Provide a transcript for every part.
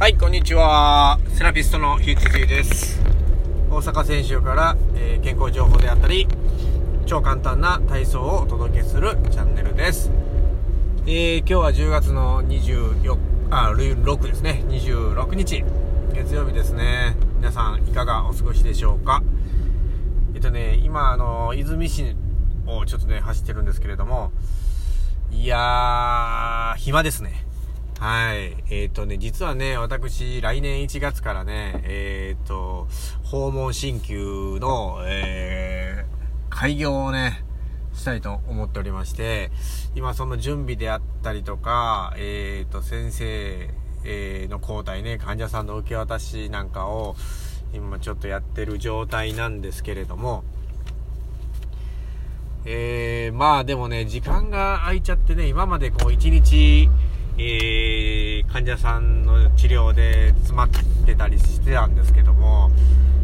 はい、こんにちは。セラピストのひゅつじです。大阪選手から、えー健康情報であったり、超簡単な体操をお届けするチャンネルです。えー今日は10月の24あ、6ですね。26日。月曜日ですね。皆さん、いかがお過ごしでしょうか？えっとね、今、あの、泉市をちょっとね、走ってるんですけれども、いやー、暇ですね。はい。えっ、とね、実はね、私、来年1月からね、えっ、と、訪問鍼灸の、えー、開業をね、したいと思っておりまして、今その準備であったりとか、えっ、と、先生、えの交代ね、患者さんの受け渡しなんかを、今ちょっとやってる状態なんですけれども、えー、まあでもね、時間が空いちゃってね、今までこう一日、えー、患者さんの治療で詰まってたりしてたんですけども、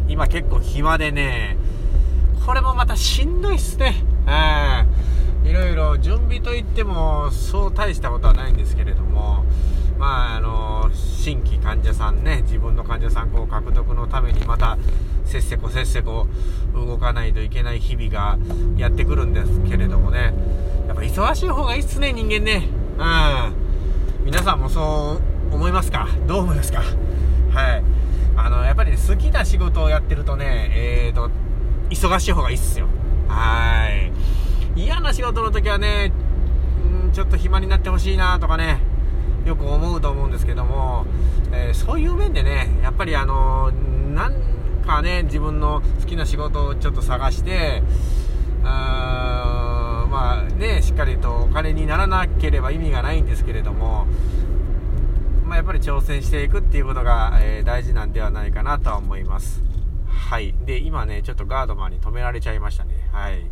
今結構暇でね、これもまたしんどいっすね。いろいろ準備といっても、そう大したことはないんですけれども、まあ、あの、新規患者さんね、自分の患者さんこう獲得のためにまた、せっせこせっせこ動かないといけない日々がやってくるんですけれどもね、やっぱ忙しい方がいいっすね、人間ね。うん。皆さんもそう思いますか？どう思いますか？はい。あの、やっぱりね、好きな仕事をやってるとね、えーと、忙しい方がいいっすよ。はい。嫌な仕事の時はね、んちょっと暇になってほしいなとかね、よく思うと思うんですけども、えーそういう面でね、やっぱりあのなんかね、自分の好きな仕事をちょっと探して、金にならなければ意味がないんですけれども、まあ、やっぱり挑戦していくっていうことが、えー大事なんではないかなとは思います。はい。で、今ね、ちょっとガードマンに止められちゃいましたね。はい。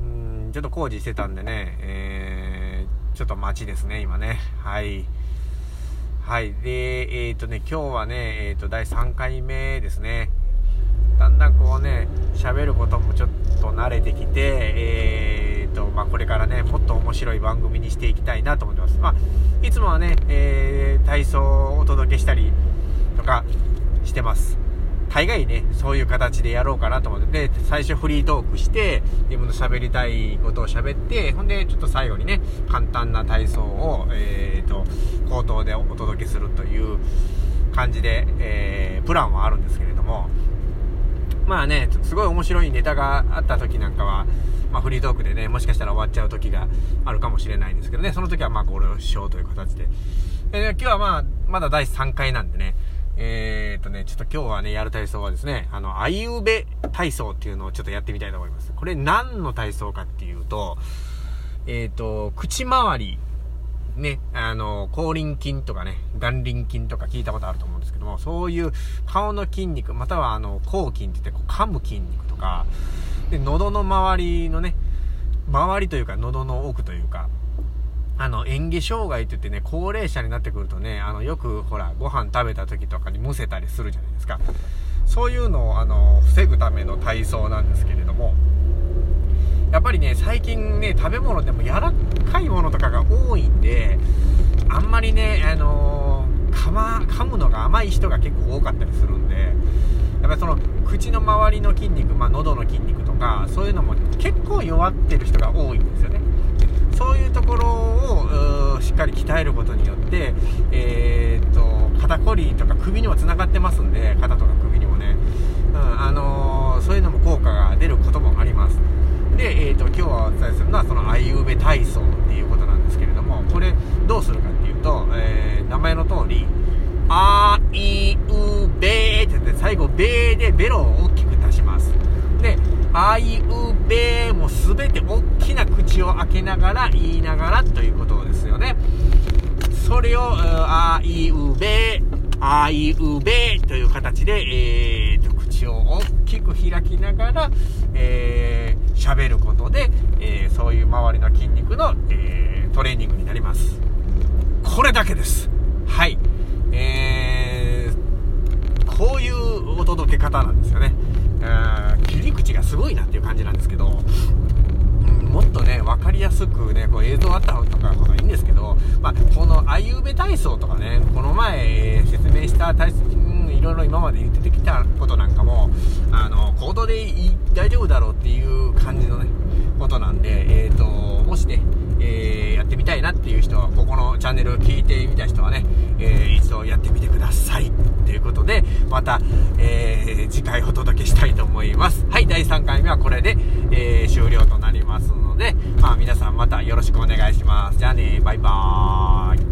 うん、ちょっと工事してたんでね、えー、ちょっと待ちですね、今ね。はい。はい。で、えっ、とね、今日はね、えっ、と、第3回目ですね。だんだんこうね、喋ることもちょっと慣れてきて、えー面白い番組にしていきたいなと思ってます。まあ、いつもはね、えー体操をお届けしたりとかしてます。大概ね、そういう形でやろうかなと思って、で、最初フリートークして、自分の喋りたいことを喋って、ほんで、ちょっと最後にね、簡単な体操を、えーと、口頭でお届けするという感じで、えープランはあるんですけれども、まあね、すごい面白いネタがあった時なんかは、まあフリートークでね、もしかしたら終わっちゃう時があるかもしれないですけどね、その時はまあこれをしようという形で。えー今日はまあ、まだ第3回なんでね、えーっとね、ちょっと今日はね、やる体操はですね、あの、あいうべ体操っていうのをちょっとやってみたいと思います。これ何の体操かっていうと、えーっと、口周り、ね、あの、口輪筋とかね、眼輪筋とか聞いたことあると思うんですけども、そういう顔の筋肉、またはあの、口筋って言ってこう噛む筋肉とか、で、喉の周りのね、周りというか喉の奥というか、あの、嚥下障害って言ってね、高齢者になってくるとね、あの、よくほら、ご飯食べた時とかにむせたりするじゃないですか。そういうのを、あの、防ぐための体操なんですけれども、やっぱりね、最近ね、食べ物でも柔らかいものとかが多いんで、あんまりね、あのー噛ま、噛むのが甘い人が結構多かったりするんで、やっぱりその、口の周りの筋肉、まあ、喉の筋肉とか、そういうのも結構弱ってる人が多いんですよね。そういうところをしっかり鍛えることによって、えーっと、肩こりとか首にもつながってますんで、肩とか首にもね、うん、あのーそういうのも効果が出ることもあります。で、えーっと、今日はお伝えするのはそのあいうべ体操っていうことなんですけれども、これどうするかっていうと、えー名前の通り、あいうべ最後べーでベロを大きく出します。で、あいうべーもすべて大きな口を開けながら言いながらということですよね。それを、あいうべー、あいうべという形で、えーと、口を大きく開きながら、えー、喋ることで、えーそういう周りの筋肉の、えートレーニングになります。これだけです。はい。えー、こういうお届け方なんですよね。あー切り口がすごいなっていう感じなんですけど、うんもっとね、分かりやすくね、こう映像あった方とかがいいんですけど、まあ、このあいうべ体操とかね、この前、説明した体操、いろいろ今まで言ってきたことなんかも、あの、行動で大丈夫だろうっていう感じのね、ことなんで、え、ー、と、もしね、えー、ってみたいなっていう人は、ここのチャンネルを聞いてみた人はね、えー、一度やってみてください。ということで、また、えー、次回お届けしたいと思います。はい、第3回目はこれで、えー、終了となりますので、まあ皆さんまたよろしくお願いします。じゃあね、バイバーイ。